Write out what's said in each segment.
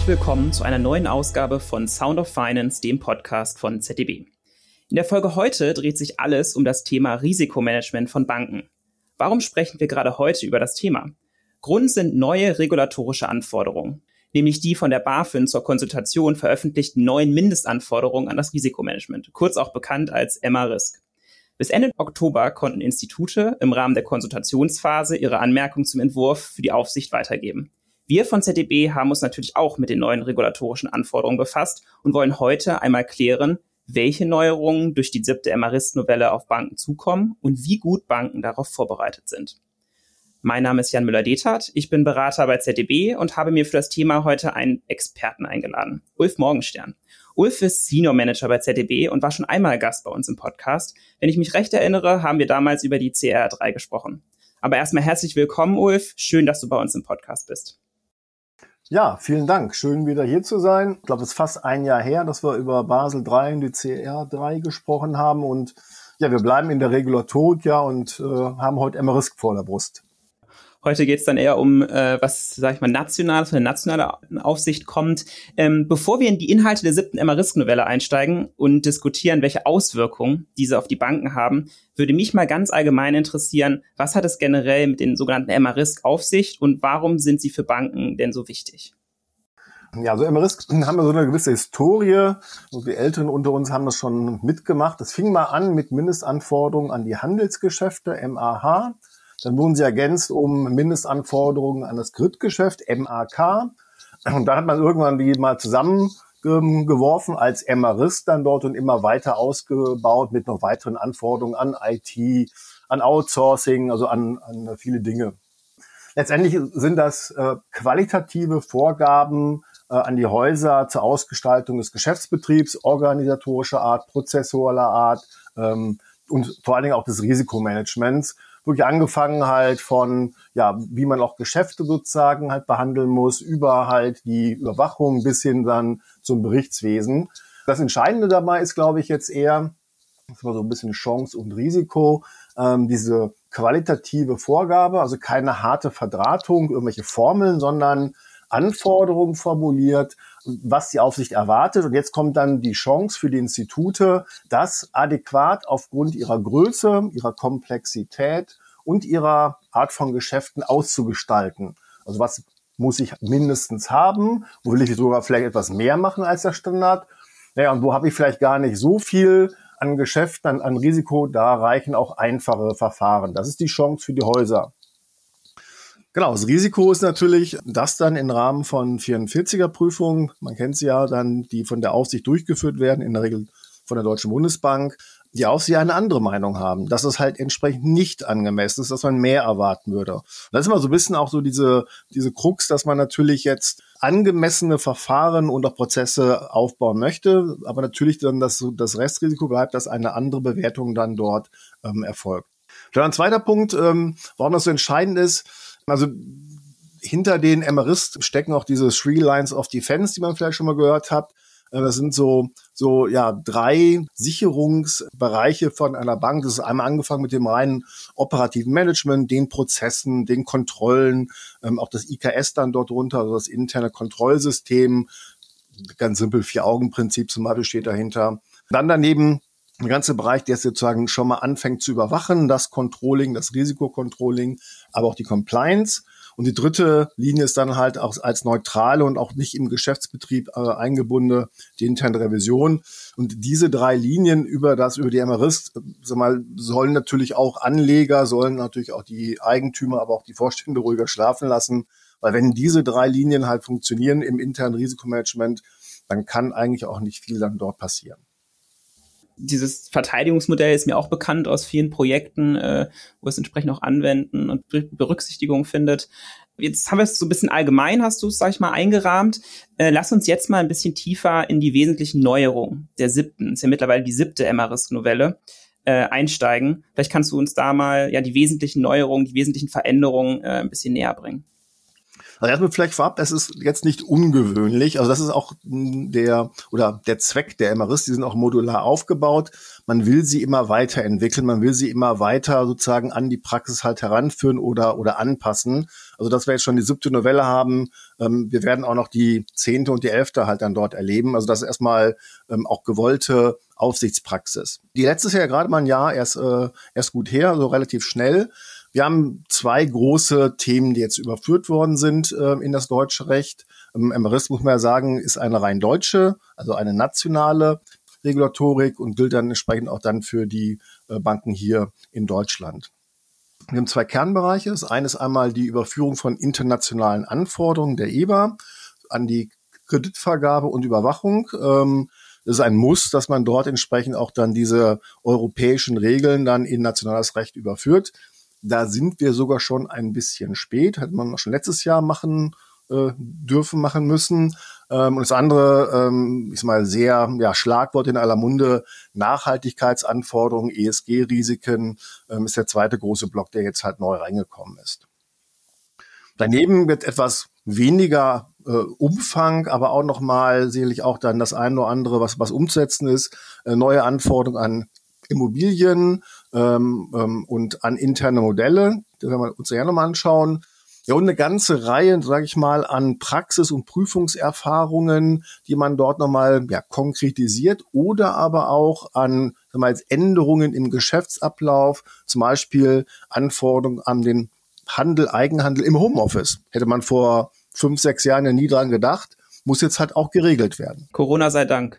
herzlich willkommen zu einer neuen Ausgabe von Sound of Finance, dem Podcast von ZDB. In der Folge heute dreht sich alles um das Thema Risikomanagement von Banken. Warum sprechen wir gerade heute über das Thema? Grund sind neue regulatorische Anforderungen, nämlich die von der BaFin zur Konsultation veröffentlichten neuen Mindestanforderungen an das Risikomanagement, kurz auch bekannt als Emma-Risk. Bis Ende Oktober konnten Institute im Rahmen der Konsultationsphase ihre Anmerkungen zum Entwurf für die Aufsicht weitergeben. Wir von ZDB haben uns natürlich auch mit den neuen regulatorischen Anforderungen befasst und wollen heute einmal klären, welche Neuerungen durch die siebte MRIST-Novelle auf Banken zukommen und wie gut Banken darauf vorbereitet sind. Mein Name ist Jan Müller-Detert, ich bin Berater bei ZDB und habe mir für das Thema heute einen Experten eingeladen, Ulf Morgenstern. Ulf ist Senior Manager bei ZDB und war schon einmal Gast bei uns im Podcast. Wenn ich mich recht erinnere, haben wir damals über die CR3 gesprochen. Aber erstmal herzlich willkommen, Ulf. Schön, dass du bei uns im Podcast bist. Ja, vielen Dank. Schön wieder hier zu sein. Ich glaube, es ist fast ein Jahr her, dass wir über Basel 3 und die CR3 gesprochen haben. Und ja, wir bleiben in der Regulatorik ja und äh, haben heute immer Risk vor der Brust. Heute geht es dann eher um, äh, was, sag ich mal, nationales, von der nationalen Aufsicht kommt. Ähm, bevor wir in die Inhalte der siebten Emma-Risk-Novelle einsteigen und diskutieren, welche Auswirkungen diese auf die Banken haben, würde mich mal ganz allgemein interessieren, was hat es generell mit den sogenannten Emma-Risk auf sich und warum sind sie für Banken denn so wichtig? Ja, also Emerisk haben wir so eine gewisse Historie. Und die Älteren unter uns haben das schon mitgemacht. Es fing mal an mit Mindestanforderungen an die Handelsgeschäfte, MAH. Dann wurden sie ergänzt um Mindestanforderungen an das Gridgeschäft, MAK. Und da hat man irgendwann die mal zusammengeworfen als MRIS dann dort und immer weiter ausgebaut mit noch weiteren Anforderungen an IT, an Outsourcing, also an, an viele Dinge. Letztendlich sind das äh, qualitative Vorgaben äh, an die Häuser zur Ausgestaltung des Geschäftsbetriebs, organisatorischer Art, prozessualer Art ähm, und vor allen Dingen auch des Risikomanagements wirklich angefangen halt von, ja, wie man auch Geschäfte sozusagen halt behandeln muss, über halt die Überwachung bis hin dann zum Berichtswesen. Das Entscheidende dabei ist, glaube ich, jetzt eher, das war so ein bisschen Chance und Risiko, ähm, diese qualitative Vorgabe, also keine harte Verdrahtung, irgendwelche Formeln, sondern Anforderungen formuliert, was die Aufsicht erwartet. Und jetzt kommt dann die Chance für die Institute, das adäquat aufgrund ihrer Größe, ihrer Komplexität und ihrer Art von Geschäften auszugestalten. Also was muss ich mindestens haben? Wo will ich sogar vielleicht etwas mehr machen als der Standard? Naja, und wo habe ich vielleicht gar nicht so viel an Geschäften, an, an Risiko? Da reichen auch einfache Verfahren. Das ist die Chance für die Häuser. Genau, das Risiko ist natürlich, dass dann im Rahmen von 44er Prüfungen, man kennt sie ja dann, die von der Aufsicht durchgeführt werden, in der Regel von der Deutschen Bundesbank, die Aufsicht eine andere Meinung haben, dass es halt entsprechend nicht angemessen ist, dass man mehr erwarten würde. Und das ist immer so ein bisschen auch so diese, diese Krux, dass man natürlich jetzt angemessene Verfahren und auch Prozesse aufbauen möchte, aber natürlich dann das, das Restrisiko bleibt, dass eine andere Bewertung dann dort ähm, erfolgt. Dann ein zweiter Punkt, ähm, warum das so entscheidend ist, also hinter den MRIS stecken auch diese Three Lines of Defense, die man vielleicht schon mal gehört hat. Äh, das sind so, so, ja, drei Sicherungsbereiche von einer Bank. Das ist einmal angefangen mit dem reinen operativen Management, den Prozessen, den Kontrollen, ähm, auch das IKS dann dort drunter, also das interne Kontrollsystem. Ganz simpel, Vier-Augen-Prinzip zum Beispiel steht dahinter. Dann daneben der ganze Bereich, der sozusagen schon mal anfängt zu überwachen, das Controlling, das Risikocontrolling, aber auch die Compliance. Und die dritte Linie ist dann halt auch als neutrale und auch nicht im Geschäftsbetrieb äh, eingebundene die interne Revision. Und diese drei Linien über das, über die MRIS, sag mal, sollen natürlich auch Anleger, sollen natürlich auch die Eigentümer, aber auch die Vorstände ruhiger schlafen lassen. Weil wenn diese drei Linien halt funktionieren im internen Risikomanagement, dann kann eigentlich auch nicht viel dann dort passieren dieses Verteidigungsmodell ist mir auch bekannt aus vielen Projekten, äh, wo es entsprechend auch Anwenden und Berücksichtigung findet. Jetzt haben wir es so ein bisschen allgemein, hast du es, sag ich mal, eingerahmt. Äh, lass uns jetzt mal ein bisschen tiefer in die wesentlichen Neuerungen der siebten, ist ja mittlerweile die siebte Emma-Risk-Novelle, äh, einsteigen. Vielleicht kannst du uns da mal ja die wesentlichen Neuerungen, die wesentlichen Veränderungen äh, ein bisschen näher bringen. Also erstmal vielleicht vorab, es ist jetzt nicht ungewöhnlich. Also das ist auch der oder der Zweck der MRIs. Die sind auch modular aufgebaut. Man will sie immer weiterentwickeln. Man will sie immer weiter sozusagen an die Praxis halt heranführen oder oder anpassen. Also dass wir jetzt schon die siebte Novelle haben. Ähm, wir werden auch noch die zehnte und die elfte halt dann dort erleben. Also das ist erstmal ähm, auch gewollte Aufsichtspraxis. Die letztes Jahr gerade mal ein Jahr erst äh, erst gut her, so relativ schnell. Wir haben zwei große Themen, die jetzt überführt worden sind äh, in das deutsche Recht. Ähm, MRIS, muss man ja sagen, ist eine rein deutsche, also eine nationale Regulatorik und gilt dann entsprechend auch dann für die äh, Banken hier in Deutschland. Wir haben zwei Kernbereiche. Das eine ist einmal die Überführung von internationalen Anforderungen der EBA an die Kreditvergabe und Überwachung. Ähm, das ist ein Muss, dass man dort entsprechend auch dann diese europäischen Regeln dann in nationales Recht überführt. Da sind wir sogar schon ein bisschen spät, hätte man schon letztes Jahr machen äh, dürfen, machen müssen. Ähm, und das andere, ähm, ist mal sehr ja, Schlagwort in aller Munde, Nachhaltigkeitsanforderungen, ESG-Risiken, ähm, ist der zweite große Block, der jetzt halt neu reingekommen ist. Daneben wird etwas weniger äh, Umfang, aber auch nochmal sicherlich auch dann das eine oder andere, was, was umzusetzen ist, äh, neue Anforderungen an Immobilien ähm, ähm, und an interne Modelle. Das werden wir uns ja nochmal anschauen. Ja, und eine ganze Reihe, sage ich mal, an Praxis- und Prüfungserfahrungen, die man dort nochmal ja, konkretisiert oder aber auch an wir mal, Änderungen im Geschäftsablauf, zum Beispiel Anforderungen an den Handel, Eigenhandel im Homeoffice. Hätte man vor fünf, sechs Jahren ja nie dran gedacht, muss jetzt halt auch geregelt werden. Corona sei Dank.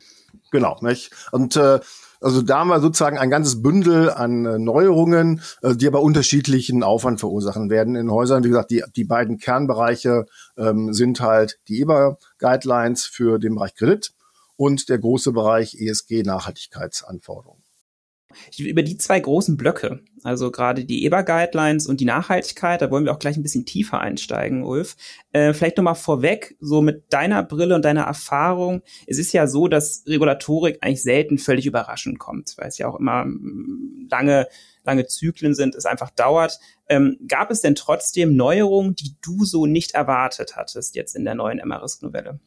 Genau, nicht? Und äh, also da haben wir sozusagen ein ganzes Bündel an äh, Neuerungen, äh, die aber unterschiedlichen Aufwand verursachen werden in Häusern. Wie gesagt, die, die beiden Kernbereiche ähm, sind halt die EBA-Guidelines für den Bereich Kredit und der große Bereich ESG-Nachhaltigkeitsanforderungen. Über die zwei großen Blöcke, also gerade die EBA-Guidelines und die Nachhaltigkeit, da wollen wir auch gleich ein bisschen tiefer einsteigen, Ulf. Äh, vielleicht nochmal vorweg, so mit deiner Brille und deiner Erfahrung. Es ist ja so, dass Regulatorik eigentlich selten völlig überraschend kommt, weil es ja auch immer mm, lange, lange Zyklen sind, es einfach dauert. Ähm, gab es denn trotzdem Neuerungen, die du so nicht erwartet hattest jetzt in der neuen MRISK-Novelle?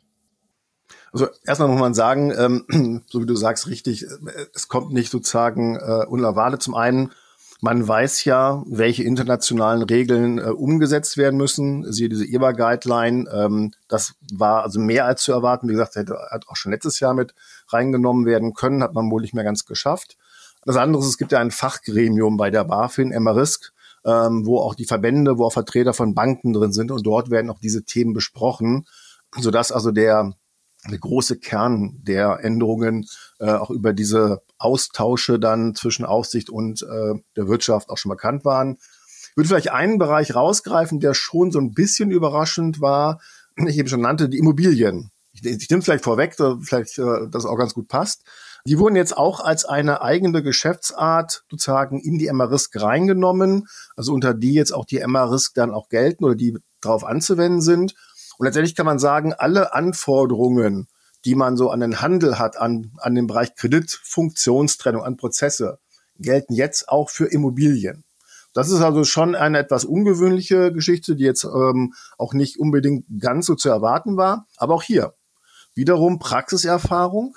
Also erstmal muss man sagen, ähm, so wie du sagst, richtig, äh, es kommt nicht sozusagen äh, unerwartet. Zum einen, man weiß ja, welche internationalen Regeln äh, umgesetzt werden müssen. Siehe diese EBA-Guideline. Ähm, das war also mehr als zu erwarten. Wie gesagt, hätte hat auch schon letztes Jahr mit reingenommen werden können, hat man wohl nicht mehr ganz geschafft. Das andere ist, es gibt ja ein Fachgremium bei der BaFin, Emerisk, ähm, wo auch die Verbände, wo auch Vertreter von Banken drin sind und dort werden auch diese Themen besprochen, sodass also der der große Kern der Änderungen äh, auch über diese Austausche dann zwischen Aufsicht und äh, der Wirtschaft auch schon bekannt waren. Ich würde vielleicht einen Bereich rausgreifen, der schon so ein bisschen überraschend war. Ich eben schon nannte, die Immobilien. Ich, ich nehme vielleicht vorweg, vielleicht äh, das auch ganz gut passt. Die wurden jetzt auch als eine eigene Geschäftsart sozusagen in die MRISK reingenommen, also unter die jetzt auch die MRISK dann auch gelten oder die darauf anzuwenden sind. Und letztendlich kann man sagen, alle Anforderungen, die man so an den Handel hat, an, an den Bereich Kredit, Funktionstrennung, an Prozesse, gelten jetzt auch für Immobilien. Das ist also schon eine etwas ungewöhnliche Geschichte, die jetzt ähm, auch nicht unbedingt ganz so zu erwarten war. Aber auch hier wiederum Praxiserfahrung.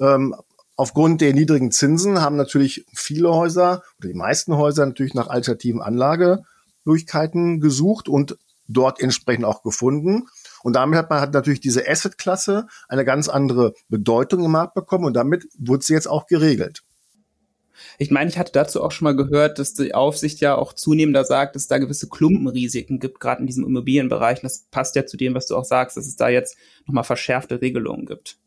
Ähm, aufgrund der niedrigen Zinsen haben natürlich viele Häuser oder die meisten Häuser natürlich nach alternativen Anlagemöglichkeiten gesucht und dort entsprechend auch gefunden. Und damit hat man hat natürlich diese Asset-Klasse eine ganz andere Bedeutung im Markt bekommen und damit wurde sie jetzt auch geregelt. Ich meine, ich hatte dazu auch schon mal gehört, dass die Aufsicht ja auch zunehmender sagt, dass es da gewisse Klumpenrisiken gibt, gerade in diesem Immobilienbereich. Und das passt ja zu dem, was du auch sagst, dass es da jetzt nochmal verschärfte Regelungen gibt.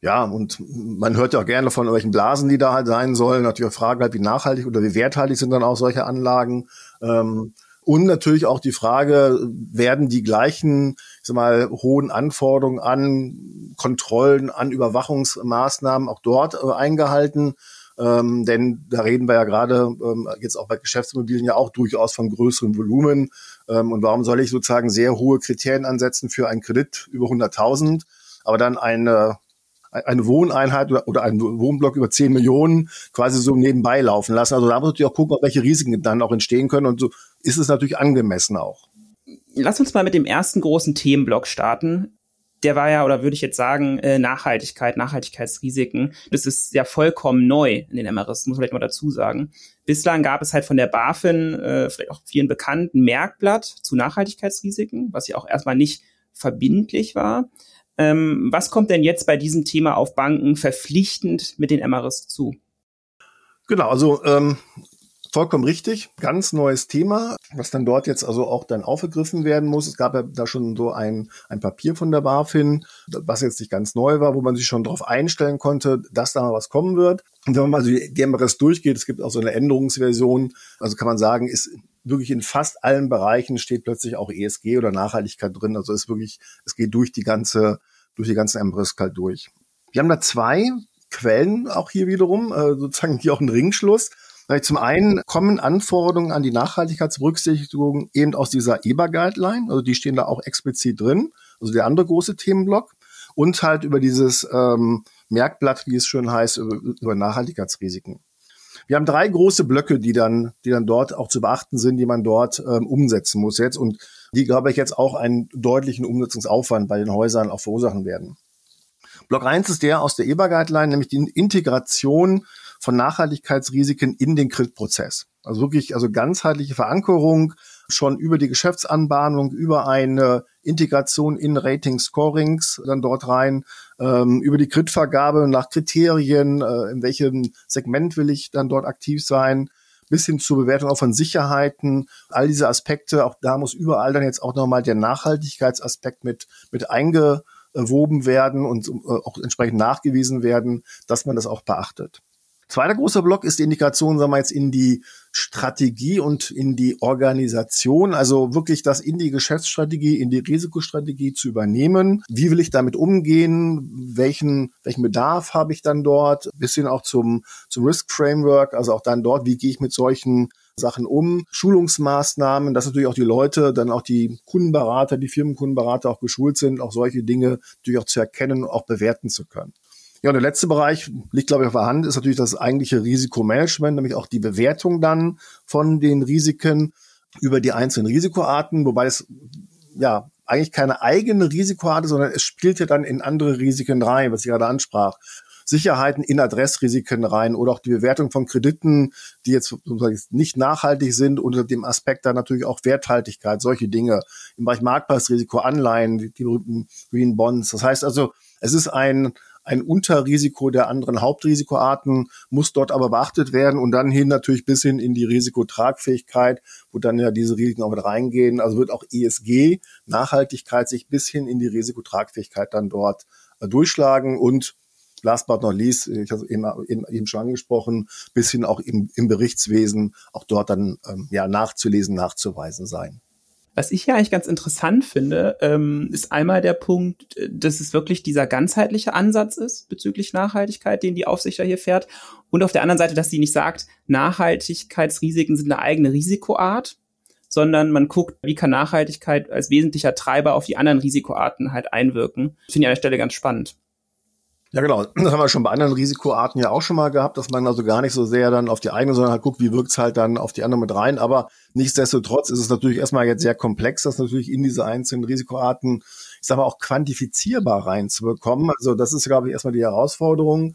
Ja, und man hört ja auch gerne von irgendwelchen Blasen, die da halt sein sollen. Natürlich auch Fragen halt, wie nachhaltig oder wie werthaltig sind dann auch solche Anlagen. Ähm, und natürlich auch die Frage, werden die gleichen, ich sag mal, hohen Anforderungen an Kontrollen, an Überwachungsmaßnahmen auch dort äh, eingehalten? Ähm, denn da reden wir ja gerade ähm, jetzt auch bei Geschäftsimmobilien ja auch durchaus von größeren Volumen. Ähm, und warum soll ich sozusagen sehr hohe Kriterien ansetzen für einen Kredit über 100.000, aber dann eine eine Wohneinheit oder, oder einen Wohnblock über 10 Millionen quasi so nebenbei laufen lassen. Also da muss natürlich auch gucken, welche Risiken dann auch entstehen können. Und so ist es natürlich angemessen auch. Lass uns mal mit dem ersten großen Themenblock starten. Der war ja, oder würde ich jetzt sagen, äh, Nachhaltigkeit, Nachhaltigkeitsrisiken. Das ist ja vollkommen neu in den MRS, muss man vielleicht mal dazu sagen. Bislang gab es halt von der BaFin, äh, vielleicht auch vielen bekannten, Merkblatt zu Nachhaltigkeitsrisiken, was ja auch erstmal nicht verbindlich war. Ähm, was kommt denn jetzt bei diesem Thema auf Banken verpflichtend mit den MRS zu? Genau, also ähm, vollkommen richtig, ganz neues Thema, was dann dort jetzt also auch dann aufgegriffen werden muss. Es gab ja da schon so ein, ein Papier von der BaFin, was jetzt nicht ganz neu war, wo man sich schon darauf einstellen konnte, dass da mal was kommen wird. Und wenn man mal so die MRS durchgeht, es gibt auch so eine Änderungsversion, also kann man sagen, ist wirklich in fast allen Bereichen steht plötzlich auch ESG oder Nachhaltigkeit drin. Also ist wirklich, es geht durch die ganze, durch die ganzen Embrys halt durch. Wir haben da zwei Quellen auch hier wiederum, äh, sozusagen hier auch ein Ringschluss. Zum einen kommen Anforderungen an die Nachhaltigkeitsberücksichtigung eben aus dieser EBA-Guideline, also die stehen da auch explizit drin, also der andere große Themenblock, und halt über dieses ähm, Merkblatt, wie es schön heißt, über, über Nachhaltigkeitsrisiken. Wir haben drei große Blöcke, die dann, die dann dort auch zu beachten sind, die man dort ähm, umsetzen muss jetzt und die, glaube ich, jetzt auch einen deutlichen Umsetzungsaufwand bei den Häusern auch verursachen werden. Block 1 ist der aus der EBA-Guideline, nämlich die Integration von Nachhaltigkeitsrisiken in den Kreditprozess. Also wirklich, also ganzheitliche Verankerung schon über die Geschäftsanbahnung, über eine Integration in Rating Scorings dann dort rein, ähm, über die Kreditvergabe nach Kriterien, äh, in welchem Segment will ich dann dort aktiv sein, bis hin zur Bewertung auch von Sicherheiten, all diese Aspekte, auch da muss überall dann jetzt auch nochmal der Nachhaltigkeitsaspekt mit, mit eingewoben werden und äh, auch entsprechend nachgewiesen werden, dass man das auch beachtet. Zweiter großer Block ist die Indikation, sagen wir jetzt, in die Strategie und in die Organisation, also wirklich das in die Geschäftsstrategie, in die Risikostrategie zu übernehmen. Wie will ich damit umgehen? Welchen, welchen Bedarf habe ich dann dort? Bisschen auch zum, zum Risk Framework, also auch dann dort, wie gehe ich mit solchen Sachen um, Schulungsmaßnahmen, dass natürlich auch die Leute, dann auch die Kundenberater, die Firmenkundenberater auch geschult sind, auch solche Dinge natürlich auch zu erkennen und auch bewerten zu können. Ja, und der letzte Bereich liegt, glaube ich, auf der Hand, ist natürlich das eigentliche Risikomanagement, nämlich auch die Bewertung dann von den Risiken über die einzelnen Risikoarten, wobei es ja eigentlich keine eigene Risikoart ist, sondern es spielt ja dann in andere Risiken rein, was ich gerade ansprach. Sicherheiten in Adressrisiken rein oder auch die Bewertung von Krediten, die jetzt nicht nachhaltig sind, unter dem Aspekt dann natürlich auch Werthaltigkeit, solche Dinge. Im Bereich Marktpreisrisiko, Anleihen, die, die berühmten Green Bonds. Das heißt also, es ist ein, ein Unterrisiko der anderen Hauptrisikoarten muss dort aber beachtet werden und dann hin natürlich bis hin in die Risikotragfähigkeit, wo dann ja diese Risiken auch mit reingehen. Also wird auch ESG, Nachhaltigkeit, sich bis hin in die Risikotragfähigkeit dann dort äh, durchschlagen und last but not least, ich habe eben, eben, eben schon angesprochen, bis hin auch im, im Berichtswesen auch dort dann ähm, ja nachzulesen, nachzuweisen sein. Was ich ja eigentlich ganz interessant finde, ähm, ist einmal der Punkt, äh, dass es wirklich dieser ganzheitliche Ansatz ist bezüglich Nachhaltigkeit, den die Aufsicht ja hier fährt. Und auf der anderen Seite, dass sie nicht sagt, Nachhaltigkeitsrisiken sind eine eigene Risikoart, sondern man guckt, wie kann Nachhaltigkeit als wesentlicher Treiber auf die anderen Risikoarten halt einwirken. Finde ich an der Stelle ganz spannend. Ja, genau. Das haben wir schon bei anderen Risikoarten ja auch schon mal gehabt, dass man also gar nicht so sehr dann auf die eigene, sondern halt guckt, wie wirkt's halt dann auf die andere mit rein. Aber nichtsdestotrotz ist es natürlich erstmal jetzt sehr komplex, das natürlich in diese einzelnen Risikoarten, ich sag mal, auch quantifizierbar reinzubekommen. Also das ist, glaube ich, erstmal die Herausforderung.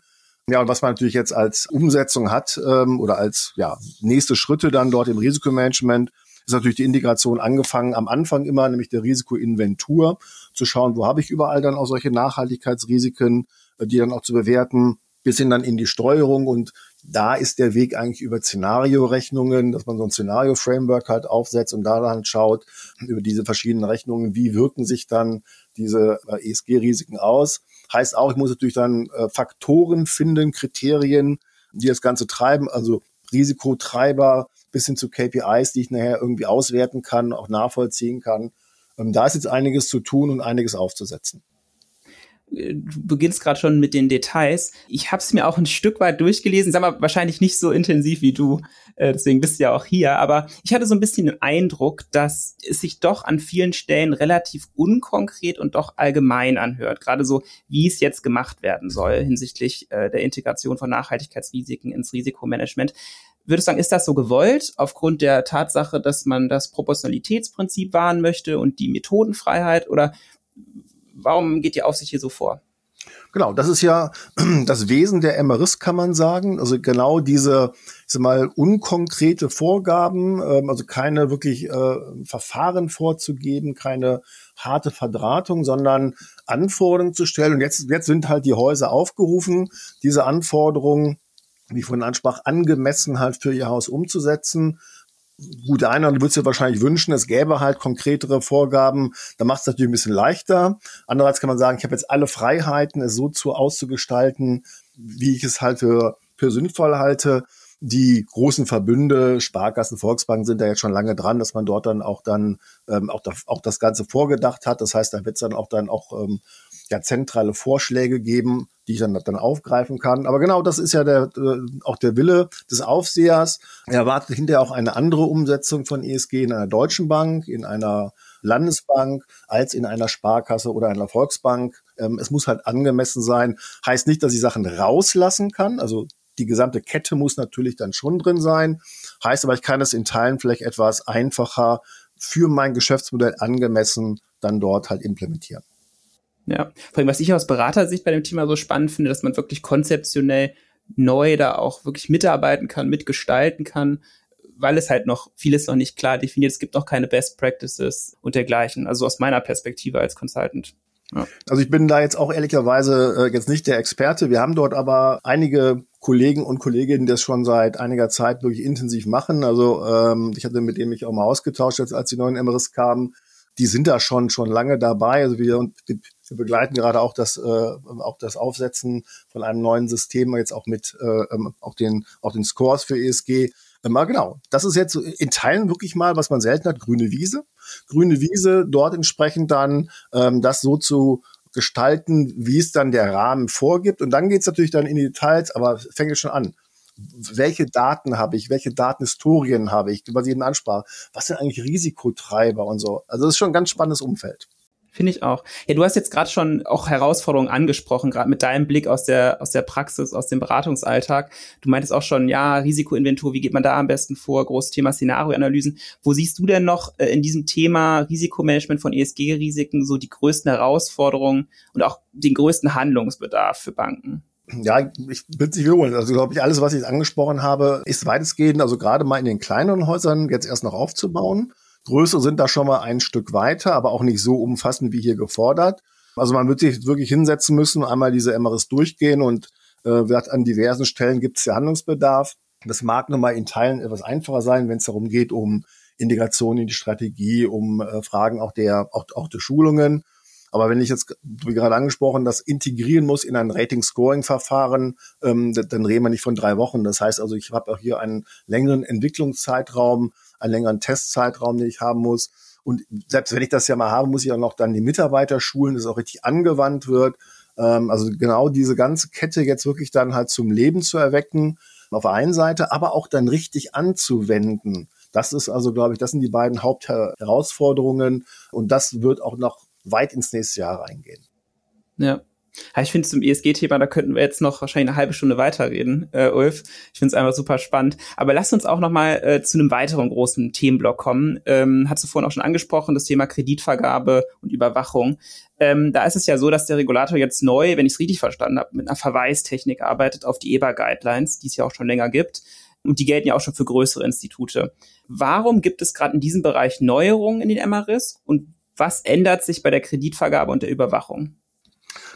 Ja, und was man natürlich jetzt als Umsetzung hat ähm, oder als ja, nächste Schritte dann dort im Risikomanagement, ist natürlich die Integration angefangen am Anfang immer, nämlich der Risikoinventur, zu schauen, wo habe ich überall dann auch solche Nachhaltigkeitsrisiken, die dann auch zu bewerten, bis hin dann in die Steuerung. Und da ist der Weg eigentlich über Szenariorechnungen, dass man so ein Szenario-Framework halt aufsetzt und da dann schaut über diese verschiedenen Rechnungen, wie wirken sich dann diese äh, ESG-Risiken aus. Heißt auch, ich muss natürlich dann äh, Faktoren finden, Kriterien, die das Ganze treiben, also Risikotreiber bis hin zu KPIs, die ich nachher irgendwie auswerten kann, auch nachvollziehen kann. Ähm, da ist jetzt einiges zu tun und einiges aufzusetzen du beginnst gerade schon mit den Details. Ich habe es mir auch ein Stück weit durchgelesen, sag mal wahrscheinlich nicht so intensiv wie du, äh, deswegen bist du ja auch hier, aber ich hatte so ein bisschen den Eindruck, dass es sich doch an vielen Stellen relativ unkonkret und doch allgemein anhört, gerade so, wie es jetzt gemacht werden soll hinsichtlich äh, der Integration von Nachhaltigkeitsrisiken ins Risikomanagement. Würdest du sagen, ist das so gewollt aufgrund der Tatsache, dass man das Proportionalitätsprinzip wahren möchte und die Methodenfreiheit oder warum geht die Aufsicht hier so vor? Genau, das ist ja das Wesen der MRIS, kann man sagen. Also genau diese, ich sag mal, unkonkrete Vorgaben, ähm, also keine wirklich äh, Verfahren vorzugeben, keine harte Verdrahtung, sondern Anforderungen zu stellen. Und jetzt, jetzt sind halt die Häuser aufgerufen, diese Anforderungen, wie ich vorhin ansprach, angemessen halt für ihr Haus umzusetzen gut, der eine würde sich wahrscheinlich wünschen, es gäbe halt konkretere Vorgaben. Da macht es natürlich ein bisschen leichter. Andererseits kann man sagen, ich habe jetzt alle Freiheiten, es so zu auszugestalten, wie ich es halt für, für sinnvoll halte. Die großen Verbünde, Sparkassen, Volksbanken sind da jetzt schon lange dran, dass man dort dann auch dann ähm, auch, da, auch das Ganze vorgedacht hat. Das heißt, da wird es dann auch dann auch ähm, ja, zentrale Vorschläge geben, die ich dann, dann aufgreifen kann. Aber genau das ist ja der, äh, auch der Wille des Aufsehers. Er erwartet hinterher auch eine andere Umsetzung von ESG in einer deutschen Bank, in einer Landesbank, als in einer Sparkasse oder einer Volksbank. Ähm, es muss halt angemessen sein. Heißt nicht, dass ich Sachen rauslassen kann. Also die gesamte Kette muss natürlich dann schon drin sein. Heißt aber, ich kann es in Teilen vielleicht etwas einfacher für mein Geschäftsmodell angemessen dann dort halt implementieren. Ja, vor allem, was ich aus Beratersicht bei dem Thema so spannend finde, dass man wirklich konzeptionell neu da auch wirklich mitarbeiten kann, mitgestalten kann, weil es halt noch vieles noch nicht klar definiert. Es gibt noch keine Best Practices und dergleichen. Also aus meiner Perspektive als Consultant. Ja. Also ich bin da jetzt auch ehrlicherweise äh, jetzt nicht der Experte. Wir haben dort aber einige Kollegen und Kolleginnen, die das schon seit einiger Zeit wirklich intensiv machen. Also ähm, ich hatte mit denen mich auch mal ausgetauscht, jetzt als die neuen Emirates kamen. Die sind da schon schon lange dabei. Also wir, wir begleiten gerade auch das, äh, auch das Aufsetzen von einem neuen System, jetzt auch mit äh, ähm, auch den, auch den Scores für ESG. Ähm, mal genau. Das ist jetzt in Teilen wirklich mal, was man selten hat, grüne Wiese. Grüne Wiese, dort entsprechend dann ähm, das so zu gestalten, wie es dann der Rahmen vorgibt. Und dann geht's natürlich dann in die Details, aber fängt schon an. Welche Daten habe ich? Welche Datenhistorien habe ich? Was ich eben ansprach. Was sind eigentlich Risikotreiber und so? Also das ist schon ein ganz spannendes Umfeld. Finde ich auch. Ja, du hast jetzt gerade schon auch Herausforderungen angesprochen, gerade mit deinem Blick aus der, aus der Praxis, aus dem Beratungsalltag. Du meintest auch schon, ja, Risikoinventur, wie geht man da am besten vor? Großes Thema Szenarioanalysen. Wo siehst du denn noch äh, in diesem Thema Risikomanagement von ESG-Risiken so die größten Herausforderungen und auch den größten Handlungsbedarf für Banken? Ja, ich will sich wiederholen. Also glaube ich, alles, was ich angesprochen habe, ist weitestgehend, also gerade mal in den kleineren Häusern jetzt erst noch aufzubauen. Größere sind da schon mal ein Stück weiter, aber auch nicht so umfassend wie hier gefordert. Also man wird sich wirklich hinsetzen müssen, einmal diese MRS durchgehen und äh, an diversen Stellen gibt es ja Handlungsbedarf. Das mag nochmal in Teilen etwas einfacher sein, wenn es darum geht, um Integration in die Strategie, um äh, Fragen auch der, auch, auch der Schulungen. Aber wenn ich jetzt, wie gerade angesprochen, das integrieren muss in ein Rating-Scoring-Verfahren, ähm, dann reden wir nicht von drei Wochen. Das heißt also, ich habe auch hier einen längeren Entwicklungszeitraum, einen längeren Testzeitraum, den ich haben muss. Und selbst wenn ich das ja mal habe, muss ich auch noch dann die Mitarbeiter schulen, dass es auch richtig angewandt wird. Ähm, also genau diese ganze Kette jetzt wirklich dann halt zum Leben zu erwecken, auf der einen Seite, aber auch dann richtig anzuwenden. Das ist also, glaube ich, das sind die beiden Hauptherausforderungen und das wird auch noch weit ins nächste Jahr reingehen. Ja. Ich finde zum ESG-Thema, da könnten wir jetzt noch wahrscheinlich eine halbe Stunde weiterreden, äh, Ulf. Ich finde es einfach super spannend. Aber lass uns auch noch mal äh, zu einem weiteren großen Themenblock kommen. Ähm, hast du vorhin auch schon angesprochen, das Thema Kreditvergabe und Überwachung. Ähm, da ist es ja so, dass der Regulator jetzt neu, wenn ich es richtig verstanden habe, mit einer Verweistechnik arbeitet auf die EBA-Guidelines, die es ja auch schon länger gibt. Und die gelten ja auch schon für größere Institute. Warum gibt es gerade in diesem Bereich Neuerungen in den MRIS und was ändert sich bei der Kreditvergabe und der Überwachung?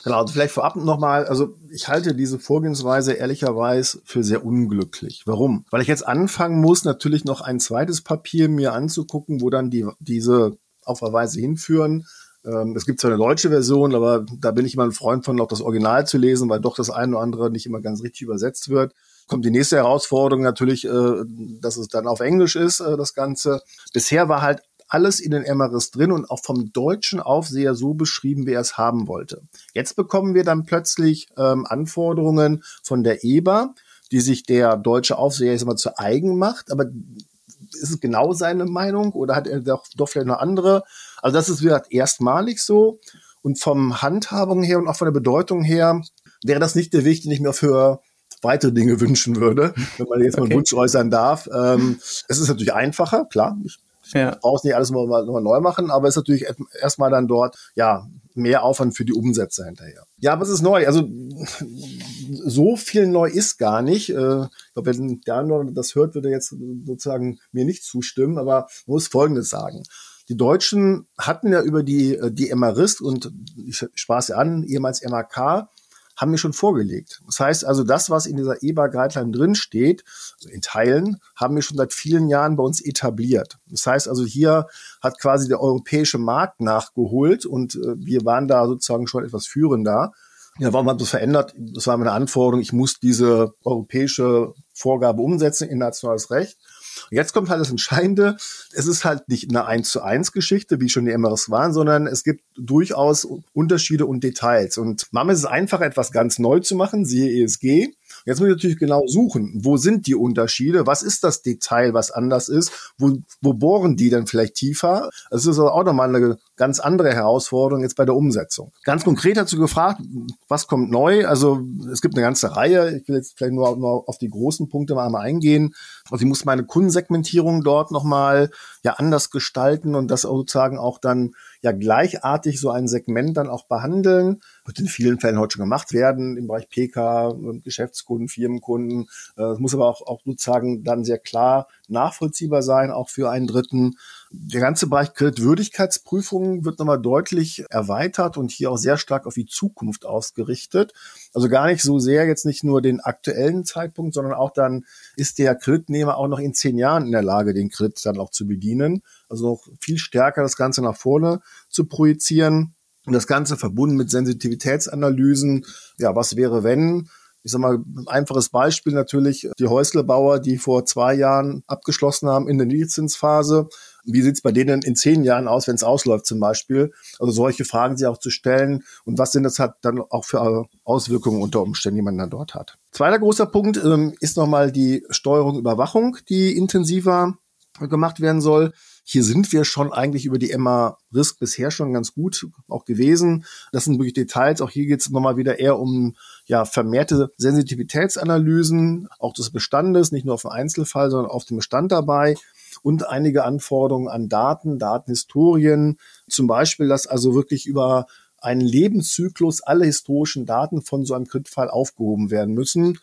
Genau, also vielleicht vorab nochmal, also ich halte diese Vorgehensweise ehrlicherweise für sehr unglücklich. Warum? Weil ich jetzt anfangen muss, natürlich noch ein zweites Papier mir anzugucken, wo dann die, diese Aufverweise hinführen. Ähm, es gibt zwar eine deutsche Version, aber da bin ich immer ein Freund von, noch das Original zu lesen, weil doch das eine oder andere nicht immer ganz richtig übersetzt wird kommt die nächste Herausforderung natürlich, äh, dass es dann auf Englisch ist, äh, das Ganze. Bisher war halt alles in den MRS drin und auch vom deutschen Aufseher so beschrieben, wie er es haben wollte. Jetzt bekommen wir dann plötzlich ähm, Anforderungen von der EBA, die sich der deutsche Aufseher jetzt mal zu eigen macht, aber ist es genau seine Meinung oder hat er doch, doch vielleicht noch andere? Also das ist wieder erstmalig so. Und vom Handhabung her und auch von der Bedeutung her wäre das nicht der Weg, den ich mir für weitere Dinge wünschen würde, wenn man jetzt mal einen Wunsch äußern darf. Ähm, es ist natürlich einfacher, klar. Ich ja. brauche nicht alles mal, mal neu machen, aber es ist natürlich erstmal dann dort, ja, mehr Aufwand für die Umsätze hinterher. Ja, was ist neu? Also so viel neu ist gar nicht. Äh, ich glaube, wenn der andere das hört, würde er jetzt sozusagen mir nicht zustimmen, aber muss Folgendes sagen. Die Deutschen hatten ja über die, äh, die MRIS und ich sprach sie an, ehemals MAK, haben wir schon vorgelegt. Das heißt also, das, was in dieser EBA-Guideline drin steht, also in Teilen, haben wir schon seit vielen Jahren bei uns etabliert. Das heißt also, hier hat quasi der europäische Markt nachgeholt und äh, wir waren da sozusagen schon etwas führender. Ja, warum hat das verändert? Das war meine Anforderung. Ich muss diese europäische Vorgabe umsetzen in nationales Recht. Jetzt kommt halt das Entscheidende. Es ist halt nicht eine 1 zu 1 Geschichte, wie schon die MRS waren, sondern es gibt durchaus Unterschiede und Details. Und manchmal ist es einfacher, etwas ganz neu zu machen, siehe ESG. Jetzt muss ich natürlich genau suchen, wo sind die Unterschiede, was ist das Detail, was anders ist, wo, wo bohren die denn vielleicht tiefer? Das ist auch nochmal eine ganz andere Herausforderung jetzt bei der Umsetzung. Ganz konkret dazu gefragt, was kommt neu? Also es gibt eine ganze Reihe, ich will jetzt vielleicht nur, nur auf die großen Punkte mal einmal eingehen. Also ich muss meine Kundensegmentierung dort nochmal ja anders gestalten und das sozusagen auch dann ja gleichartig so ein Segment dann auch behandeln. Wird in vielen Fällen heute schon gemacht werden im Bereich PK, Geschäftskunden, Firmenkunden. Es muss aber auch, auch sozusagen dann sehr klar nachvollziehbar sein, auch für einen Dritten. Der ganze Bereich Kreditwürdigkeitsprüfungen wird nochmal deutlich erweitert und hier auch sehr stark auf die Zukunft ausgerichtet. Also gar nicht so sehr jetzt nicht nur den aktuellen Zeitpunkt, sondern auch dann ist der Kreditnehmer auch noch in zehn Jahren in der Lage, den Kredit dann auch zu bedienen. Also noch viel stärker das Ganze nach vorne zu projizieren. Und das Ganze verbunden mit Sensitivitätsanalysen. Ja, was wäre, wenn? Ich sag mal, ein einfaches Beispiel natürlich, die Häuslebauer, die vor zwei Jahren abgeschlossen haben in der Niedrigzinsphase. Wie sieht's bei denen in zehn Jahren aus, wenn es ausläuft zum Beispiel? Also solche Fragen sie auch zu stellen. Und was sind das hat dann auch für Auswirkungen unter Umständen, die man dann dort hat? Zweiter großer Punkt ähm, ist nochmal die Steuerung, Überwachung, die intensiver gemacht werden soll. Hier sind wir schon eigentlich über die Emma Risk bisher schon ganz gut auch gewesen. Das sind wirklich Details. Auch hier geht es nochmal wieder eher um ja, vermehrte Sensitivitätsanalysen, auch des Bestandes, nicht nur auf den Einzelfall, sondern auf den Bestand dabei und einige Anforderungen an Daten, Datenhistorien. Zum Beispiel, dass also wirklich über einen Lebenszyklus alle historischen Daten von so einem Kreditfall aufgehoben werden müssen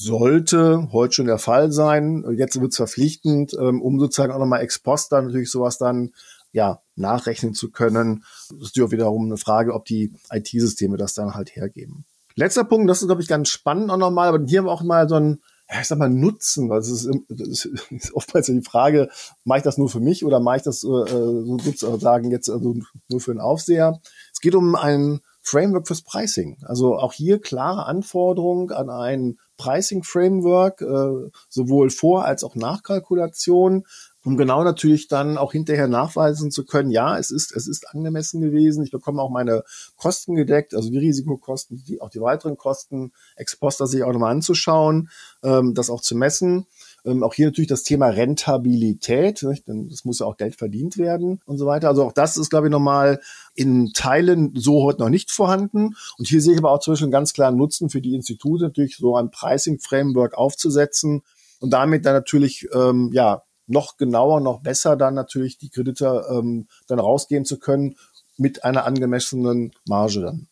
sollte heute schon der Fall sein. Jetzt wird es verpflichtend, ähm, um sozusagen auch nochmal ex post dann natürlich sowas dann ja nachrechnen zu können. Das ist natürlich auch wiederum eine Frage, ob die IT-Systeme das dann halt hergeben. Letzter Punkt, das ist, glaube ich, ganz spannend auch nochmal, aber hier haben wir auch mal so ein, ja, ich sag mal, Nutzen, weil es ist, das ist oftmals die Frage, mache ich das nur für mich oder mache ich das äh, so sozusagen jetzt also nur für den Aufseher? Es geht um ein Framework fürs Pricing. Also auch hier klare Anforderungen an ein Pricing Framework, äh, sowohl Vor- als auch Nachkalkulation, um genau natürlich dann auch hinterher nachweisen zu können, ja, es ist, es ist angemessen gewesen. Ich bekomme auch meine Kosten gedeckt, also die Risikokosten, die, auch die weiteren Kosten, ex post sich auch nochmal anzuschauen, ähm, das auch zu messen. Ähm, auch hier natürlich das Thema Rentabilität, nicht? denn es muss ja auch Geld verdient werden und so weiter. Also auch das ist, glaube ich, nochmal in Teilen so heute noch nicht vorhanden. Und hier sehe ich aber auch Beispiel einen ganz klaren Nutzen für die Institute, natürlich so ein Pricing-Framework aufzusetzen und damit dann natürlich ähm, ja noch genauer, noch besser dann natürlich die Kredite ähm, dann rausgehen zu können mit einer angemessenen Marge dann.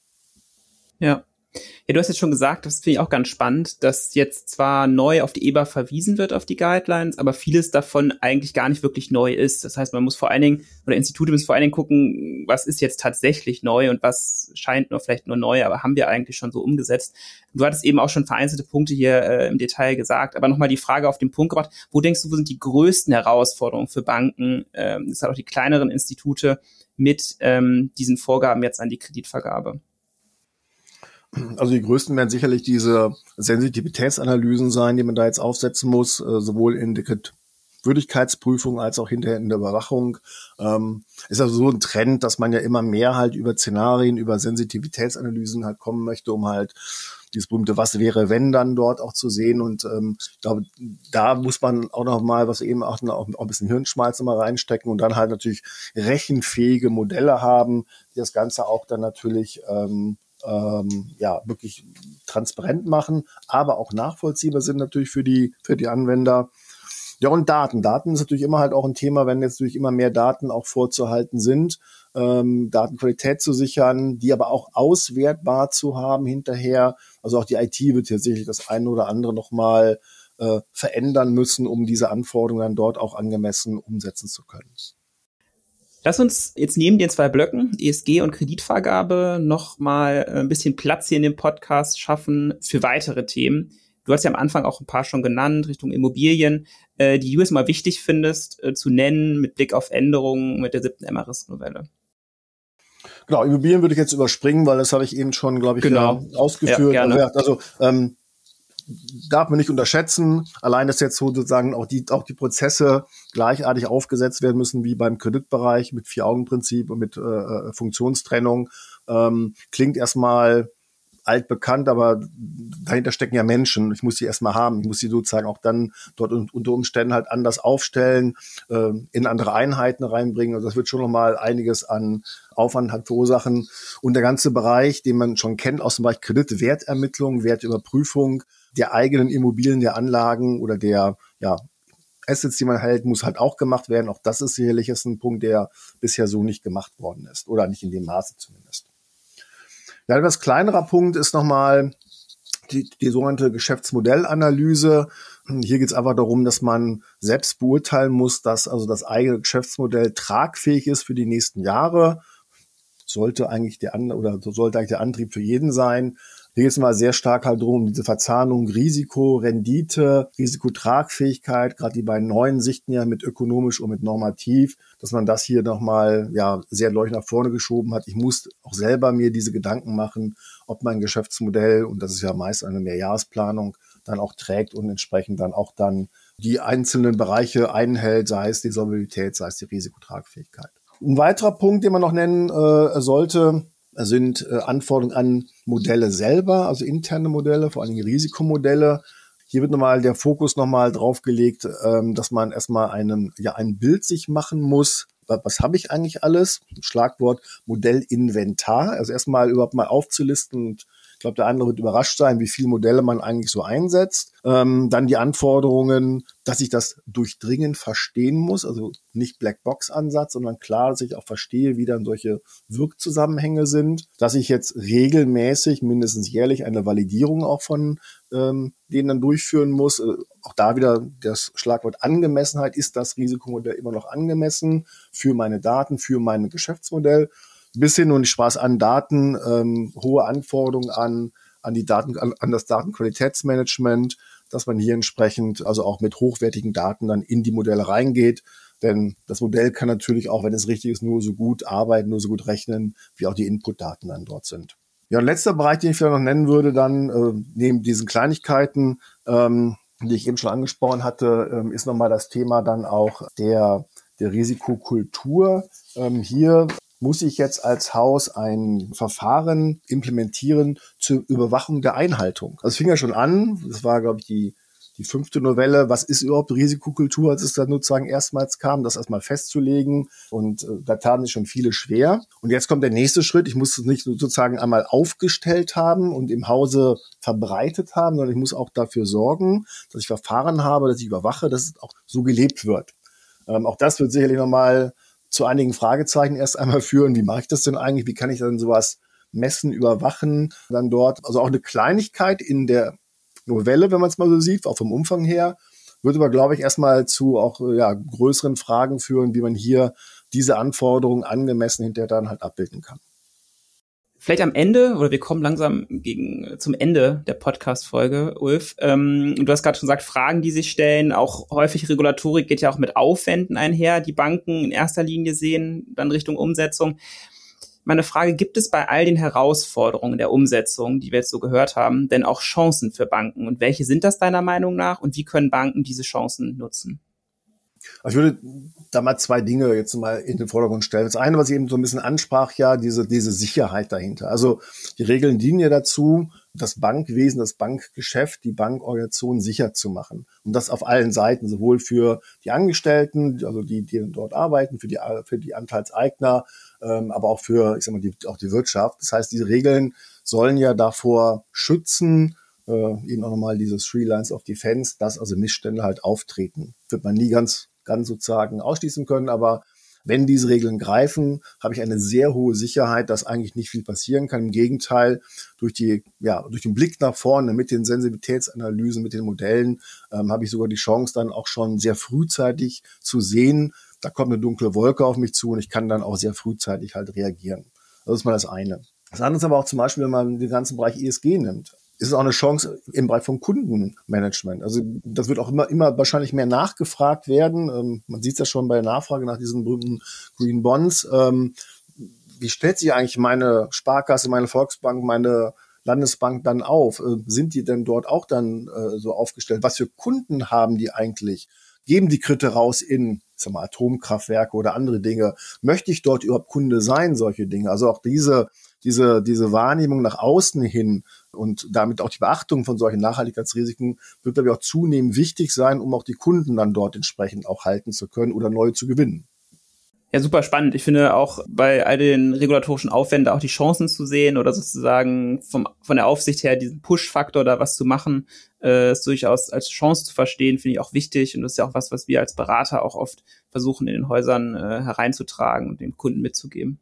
Ja, ja, du hast jetzt schon gesagt, das finde ich auch ganz spannend, dass jetzt zwar neu auf die EBA verwiesen wird, auf die Guidelines, aber vieles davon eigentlich gar nicht wirklich neu ist. Das heißt, man muss vor allen Dingen, oder Institute müssen vor allen Dingen gucken, was ist jetzt tatsächlich neu und was scheint nur vielleicht nur neu, aber haben wir eigentlich schon so umgesetzt. Du hattest eben auch schon vereinzelte Punkte hier äh, im Detail gesagt, aber nochmal die Frage auf den Punkt gebracht, wo denkst du, wo sind die größten Herausforderungen für Banken, ähm, das hat auch die kleineren Institute, mit ähm, diesen Vorgaben jetzt an die Kreditvergabe? Also die größten werden sicherlich diese Sensitivitätsanalysen sein, die man da jetzt aufsetzen muss, äh, sowohl in der Würdigkeitsprüfung als auch hinterher in der Überwachung. Ähm, ist also so ein Trend, dass man ja immer mehr halt über Szenarien, über Sensitivitätsanalysen halt kommen möchte, um halt dieses berühmte Was wäre, wenn dann dort auch zu sehen. Und ähm, ich glaube, da muss man auch noch mal, was eben auch, auch ein bisschen Hirnschmalz mal reinstecken und dann halt natürlich rechenfähige Modelle haben, die das Ganze auch dann natürlich ähm, ähm, ja wirklich transparent machen, aber auch nachvollziehbar sind natürlich für die für die Anwender. Ja, und Daten. Daten ist natürlich immer halt auch ein Thema, wenn jetzt natürlich immer mehr Daten auch vorzuhalten sind, ähm, Datenqualität zu sichern, die aber auch auswertbar zu haben hinterher. Also auch die IT wird hier sicherlich das eine oder andere nochmal äh, verändern müssen, um diese Anforderungen dann dort auch angemessen umsetzen zu können. Lass uns jetzt neben den zwei Blöcken, ESG und Kreditvergabe, nochmal äh, ein bisschen Platz hier in dem Podcast schaffen für weitere Themen. Du hast ja am Anfang auch ein paar schon genannt, Richtung Immobilien, äh, die du jetzt mal wichtig findest äh, zu nennen mit Blick auf Änderungen mit der siebten MRIS-Novelle. Genau, Immobilien würde ich jetzt überspringen, weil das habe ich eben schon, glaube ich, genau. ausgeführt. Ja. Also ähm, darf man nicht unterschätzen. Allein, dass jetzt sozusagen auch die, auch die Prozesse gleichartig aufgesetzt werden müssen wie beim Kreditbereich mit Vier-Augen-Prinzip und mit äh, äh Funktionstrennung, ähm, klingt erstmal altbekannt, aber dahinter stecken ja Menschen. Ich muss die erstmal haben. Ich muss die sozusagen auch dann dort unter Umständen halt anders aufstellen, äh, in andere Einheiten reinbringen. Also das wird schon nochmal einiges an Aufwand hat verursachen. Und der ganze Bereich, den man schon kennt aus dem Bereich Kreditwertermittlung, Wertüberprüfung, der eigenen Immobilien, der Anlagen oder der ja, Assets, die man hält, muss halt auch gemacht werden. Auch das ist sicherlich jetzt ein Punkt, der bisher so nicht gemacht worden ist oder nicht in dem Maße zumindest. Ja, ein etwas kleinerer Punkt ist nochmal die, die sogenannte Geschäftsmodellanalyse. Hier geht es einfach darum, dass man selbst beurteilen muss, dass also das eigene Geschäftsmodell tragfähig ist für die nächsten Jahre. Sollte eigentlich der oder sollte eigentlich der Antrieb für jeden sein. Hier geht es mal sehr stark halt drum, diese Verzahnung Risiko, Rendite, Risikotragfähigkeit, gerade die beiden neuen Sichten ja mit ökonomisch und mit normativ, dass man das hier nochmal ja, sehr deutlich nach vorne geschoben hat. Ich muss auch selber mir diese Gedanken machen, ob mein Geschäftsmodell, und das ist ja meist eine Mehrjahresplanung, dann auch trägt und entsprechend dann auch dann die einzelnen Bereiche einhält, sei es die Solvabilität, sei es die Risikotragfähigkeit. Ein weiterer Punkt, den man noch nennen äh, sollte, sind äh, Anforderungen an Modelle selber, also interne Modelle, vor allen Dingen Risikomodelle. Hier wird nochmal der Fokus nochmal draufgelegt, ähm, dass man erstmal einen, ja, ein Bild sich machen muss. Was, was habe ich eigentlich alles? Schlagwort Modellinventar. Also erstmal überhaupt mal aufzulisten und ich glaube, der andere wird überrascht sein, wie viele Modelle man eigentlich so einsetzt. Ähm, dann die Anforderungen, dass ich das durchdringend verstehen muss, also nicht Blackbox-Ansatz, sondern klar, dass ich auch verstehe, wie dann solche Wirkzusammenhänge sind, dass ich jetzt regelmäßig, mindestens jährlich, eine Validierung auch von ähm, denen dann durchführen muss. Äh, auch da wieder das Schlagwort Angemessenheit. Ist das Risikomodell immer noch angemessen für meine Daten, für mein Geschäftsmodell? Bis hin und Spaß an Daten, ähm, hohe Anforderungen an, an die Daten, an, an das Datenqualitätsmanagement, dass man hier entsprechend also auch mit hochwertigen Daten dann in die Modelle reingeht. Denn das Modell kann natürlich auch, wenn es richtig ist, nur so gut arbeiten, nur so gut rechnen, wie auch die Inputdaten dann dort sind. Ja, und letzter Bereich, den ich vielleicht noch nennen würde, dann äh, neben diesen Kleinigkeiten, ähm, die ich eben schon angesprochen hatte, ähm, ist nochmal das Thema dann auch der, der Risikokultur. Ähm, hier muss ich jetzt als Haus ein Verfahren implementieren zur Überwachung der Einhaltung. Also es fing ja schon an, das war, glaube ich, die, die fünfte Novelle, was ist überhaupt Risikokultur, als es dann sozusagen erstmals kam, das erstmal festzulegen. Und äh, da taten sich schon viele schwer. Und jetzt kommt der nächste Schritt. Ich muss es nicht sozusagen einmal aufgestellt haben und im Hause verbreitet haben, sondern ich muss auch dafür sorgen, dass ich Verfahren habe, dass ich überwache, dass es auch so gelebt wird. Ähm, auch das wird sicherlich nochmal zu einigen Fragezeichen erst einmal führen. Wie mache ich das denn eigentlich? Wie kann ich dann sowas messen, überwachen? Dann dort, also auch eine Kleinigkeit in der Novelle, wenn man es mal so sieht, auch vom Umfang her, wird aber, glaube ich, erstmal zu auch ja, größeren Fragen führen, wie man hier diese Anforderungen angemessen hinterher dann halt abbilden kann vielleicht am Ende, oder wir kommen langsam gegen zum Ende der Podcast-Folge, Ulf. Ähm, du hast gerade schon gesagt, Fragen, die sich stellen, auch häufig Regulatorik geht ja auch mit Aufwänden einher, die Banken in erster Linie sehen, dann Richtung Umsetzung. Meine Frage, gibt es bei all den Herausforderungen der Umsetzung, die wir jetzt so gehört haben, denn auch Chancen für Banken? Und welche sind das deiner Meinung nach? Und wie können Banken diese Chancen nutzen? Also ich würde da mal zwei Dinge jetzt mal in den Vordergrund stellen. Das eine, was ich eben so ein bisschen ansprach, ja, diese, diese Sicherheit dahinter. Also die Regeln dienen ja dazu, das Bankwesen, das Bankgeschäft, die Bankorganisation sicher zu machen. Und das auf allen Seiten, sowohl für die Angestellten, also die, die dort arbeiten, für die, für die Anteilseigner, ähm, aber auch für, ich sag mal, die, auch die Wirtschaft. Das heißt, diese Regeln sollen ja davor schützen, äh, eben auch nochmal dieses Three Lines of Defense, dass also Missstände halt auftreten. Wird man nie ganz, ganz sozusagen ausschließen können, aber wenn diese Regeln greifen, habe ich eine sehr hohe Sicherheit, dass eigentlich nicht viel passieren kann. Im Gegenteil, durch die, ja, durch den Blick nach vorne mit den Sensibilitätsanalysen, mit den Modellen, ähm, habe ich sogar die Chance, dann auch schon sehr frühzeitig zu sehen, da kommt eine dunkle Wolke auf mich zu und ich kann dann auch sehr frühzeitig halt reagieren. Das ist mal das eine. Das andere ist aber auch zum Beispiel, wenn man den ganzen Bereich ESG nimmt ist es auch eine Chance im Bereich von Kundenmanagement. Also das wird auch immer, immer wahrscheinlich mehr nachgefragt werden. Ähm, man sieht es ja schon bei der Nachfrage nach diesen berühmten Green Bonds. Ähm, wie stellt sich eigentlich meine Sparkasse, meine Volksbank, meine Landesbank dann auf? Äh, sind die denn dort auch dann äh, so aufgestellt? Was für Kunden haben die eigentlich? Geben die Kritte raus in sag mal, Atomkraftwerke oder andere Dinge? Möchte ich dort überhaupt Kunde sein, solche Dinge? Also auch diese diese, diese Wahrnehmung nach außen hin und damit auch die Beachtung von solchen Nachhaltigkeitsrisiken wird, glaube ich, auch zunehmend wichtig sein, um auch die Kunden dann dort entsprechend auch halten zu können oder neu zu gewinnen. Ja, super spannend. Ich finde auch bei all den regulatorischen Aufwänden auch die Chancen zu sehen oder sozusagen vom, von der Aufsicht her diesen Push-Faktor da was zu machen, äh, ist durchaus als Chance zu verstehen, finde ich auch wichtig. Und das ist ja auch was, was wir als Berater auch oft versuchen in den Häusern äh, hereinzutragen und dem Kunden mitzugeben.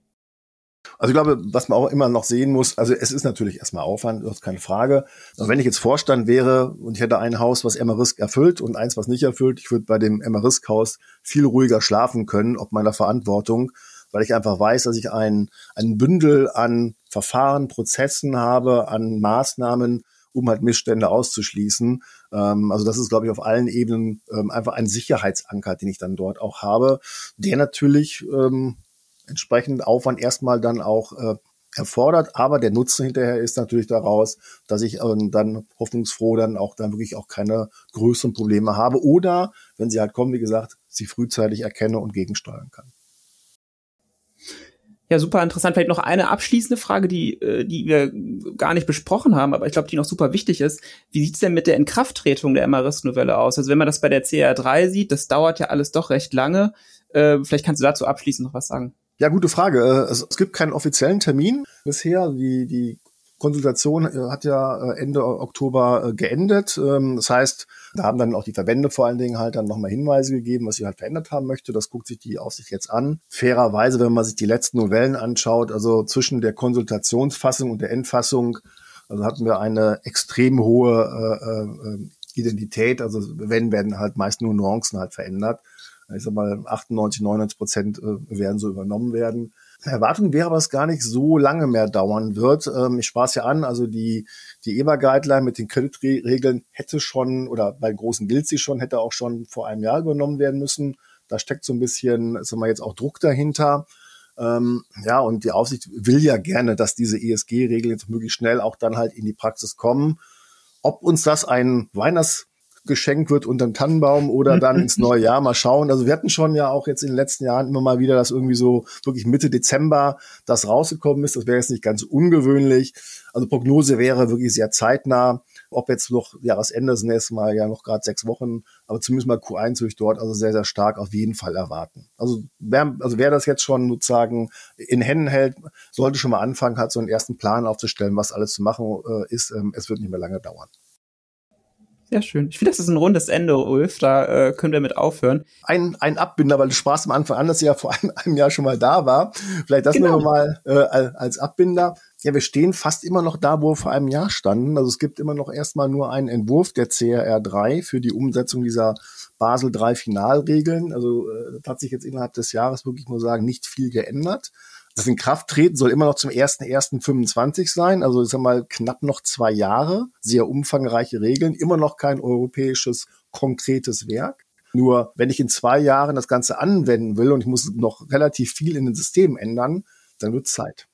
Also ich glaube, was man auch immer noch sehen muss, also es ist natürlich erstmal Aufwand, das ist keine Frage. Aber wenn ich jetzt Vorstand wäre und ich hätte ein Haus, was Emma-Risk erfüllt und eins, was nicht erfüllt, ich würde bei dem Emma-Risk-Haus viel ruhiger schlafen können, ob meiner Verantwortung, weil ich einfach weiß, dass ich ein, ein Bündel an Verfahren, Prozessen habe, an Maßnahmen, um halt Missstände auszuschließen. Ähm, also das ist, glaube ich, auf allen Ebenen ähm, einfach ein Sicherheitsanker, den ich dann dort auch habe, der natürlich ähm, entsprechend Aufwand erstmal dann auch äh, erfordert, aber der Nutzen hinterher ist natürlich daraus, dass ich ähm, dann hoffnungsfroh dann auch dann wirklich auch keine größeren Probleme habe oder wenn sie halt kommen, wie gesagt, sie frühzeitig erkenne und gegensteuern kann. Ja, super interessant. Vielleicht noch eine abschließende Frage, die, äh, die wir gar nicht besprochen haben, aber ich glaube, die noch super wichtig ist. Wie sieht's denn mit der Inkrafttretung der MRIS-Novelle aus? Also wenn man das bei der CR3 sieht, das dauert ja alles doch recht lange. Äh, vielleicht kannst du dazu abschließend noch was sagen. Ja, gute Frage. Es, es gibt keinen offiziellen Termin bisher. Die, die Konsultation äh, hat ja äh, Ende Oktober geendet. Ähm, das heißt, da haben dann auch die Verbände vor allen Dingen halt dann nochmal Hinweise gegeben, was sie halt verändert haben möchte. Das guckt sich die Aufsicht jetzt an. Fairerweise, wenn man sich die letzten Novellen anschaut, also zwischen der Konsultationsfassung und der Endfassung, also hatten wir eine extrem hohe äh, äh, Identität. Also wenn werden halt meist nur Nuancen halt verändert ich sag mal, 98, 99 Prozent äh, werden so übernommen werden. Erwartung wäre aber, dass gar nicht so lange mehr dauern wird. Ähm, ich es ja an, also die, die EBA-Guideline mit den Kreditregeln hätte schon, oder bei großen gilt sie schon, hätte auch schon vor einem Jahr übernommen werden müssen. Da steckt so ein bisschen, sagen wir jetzt auch Druck dahinter. Ähm, ja, und die Aufsicht will ja gerne, dass diese ESG-Regeln jetzt möglichst schnell auch dann halt in die Praxis kommen. Ob uns das ein Weihnachts geschenkt wird unter dem Tannenbaum oder dann ins neue Jahr mal schauen. Also wir hatten schon ja auch jetzt in den letzten Jahren immer mal wieder, dass irgendwie so wirklich Mitte Dezember das rausgekommen ist. Das wäre jetzt nicht ganz ungewöhnlich. Also Prognose wäre wirklich sehr zeitnah. Ob jetzt noch Jahresende das nächste Mal ja noch gerade sechs Wochen, aber zumindest mal Q1 würde ich dort also sehr, sehr stark auf jeden Fall erwarten. Also wer, also wer das jetzt schon sozusagen in Händen hält, sollte schon mal anfangen, hat so einen ersten Plan aufzustellen, was alles zu machen äh, ist. Ähm, es wird nicht mehr lange dauern. Sehr schön. Ich finde, das ist ein rundes Ende, Ulf. Da äh, können wir mit aufhören. Ein, ein Abbinder, weil du sprachst am Anfang an, dass er ja vor einem, einem Jahr schon mal da war. Vielleicht das genau. wir mal äh, als Abbinder. Ja, wir stehen fast immer noch da, wo wir vor einem Jahr standen. Also es gibt immer noch erstmal nur einen Entwurf der CRR 3 für die Umsetzung dieser Basel 3 Finalregeln. Also äh, das hat sich jetzt innerhalb des Jahres wirklich nur sagen, nicht viel geändert. Das in Kraft treten soll immer noch zum 1.1.25 sein, also ich sag mal knapp noch zwei Jahre, sehr umfangreiche Regeln, immer noch kein europäisches konkretes Werk. Nur wenn ich in zwei Jahren das Ganze anwenden will und ich muss noch relativ viel in den Systemen ändern, dann wird Zeit.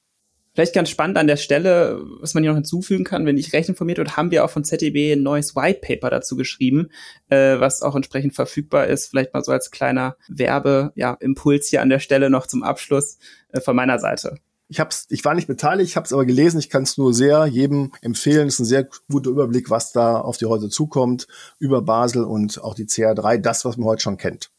Vielleicht ganz spannend an der Stelle, was man hier noch hinzufügen kann, wenn ich recht informiert wird, haben wir auch von ZDB ein neues White Paper dazu geschrieben, äh, was auch entsprechend verfügbar ist. Vielleicht mal so als kleiner Werbeimpuls ja, hier an der Stelle noch zum Abschluss äh, von meiner Seite. Ich hab's, ich war nicht beteiligt, ich habe es aber gelesen. Ich kann es nur sehr jedem empfehlen. Es ist ein sehr guter Überblick, was da auf die Häuser zukommt über Basel und auch die CR3, das, was man heute schon kennt.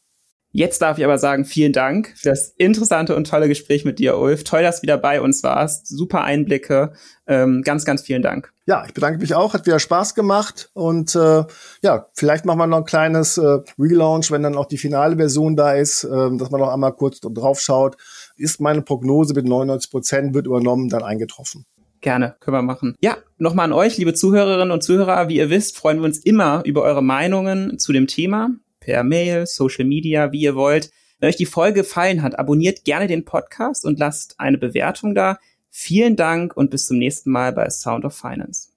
Jetzt darf ich aber sagen, vielen Dank für das interessante und tolle Gespräch mit dir, Ulf. Toll, dass du wieder bei uns warst. Super Einblicke. Ähm, ganz, ganz vielen Dank. Ja, ich bedanke mich auch. Hat wieder Spaß gemacht. Und äh, ja, vielleicht machen wir noch ein kleines äh, Relaunch, wenn dann auch die finale Version da ist, äh, dass man noch einmal kurz drauf schaut. Ist meine Prognose mit 99 Prozent wird übernommen, dann eingetroffen. Gerne, können wir machen. Ja, nochmal an euch, liebe Zuhörerinnen und Zuhörer. Wie ihr wisst, freuen wir uns immer über eure Meinungen zu dem Thema per Mail, Social Media, wie ihr wollt. Wenn euch die Folge gefallen hat, abonniert gerne den Podcast und lasst eine Bewertung da. Vielen Dank und bis zum nächsten Mal bei Sound of Finance.